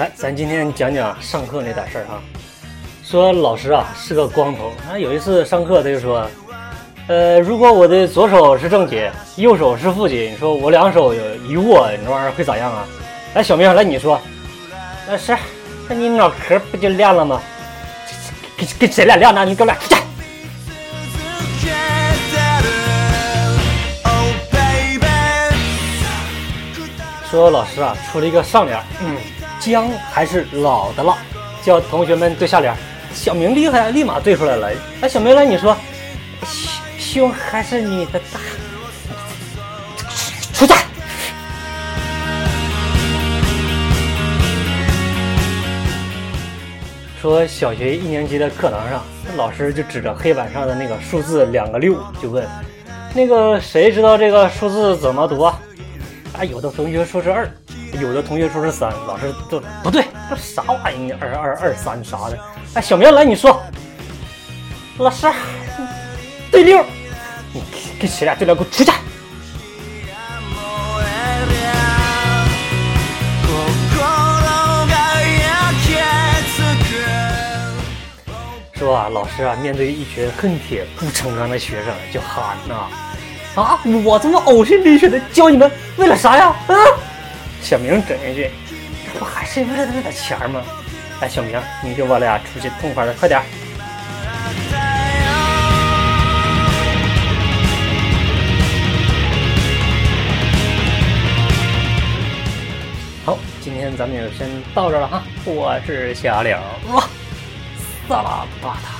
来，咱今天讲讲上课那点事儿哈。说老师啊是个光头，啊有一次上课他就说，呃，如果我的左手是正解，右手是负解，你说我两手一握，你这玩意儿会咋样啊？来，小明，来你说，那是，那你脑壳不就亮了吗？跟跟谁俩亮呢？你给我俩出去！说老师啊出了一个上联，嗯，姜还是老的辣，叫同学们对下联。小明厉害，立马对出来了。哎，小明来，你说，胸还是女的大？出去！说小学一年级的课堂上，老师就指着黑板上的那个数字两个六，就问，那个谁知道这个数字怎么读啊？啊，有的同学说是二，有的同学说是三，老师就不对，这啥玩意儿？二二二三啥的？哎，小明来，你说，老师对六，你跟谁俩对六？给我出去！说啊，老师啊，面对一群恨铁不成钢的学生，就喊呐。啊！我这么呕心沥血的教你们，为了啥呀？啊！小明整一句：“这不还是为了那点钱吗？”哎，小明，你给我俩出去痛快的，快点！好，今天咱们就先到这了哈。我是小柳，哇，萨拉巴塔。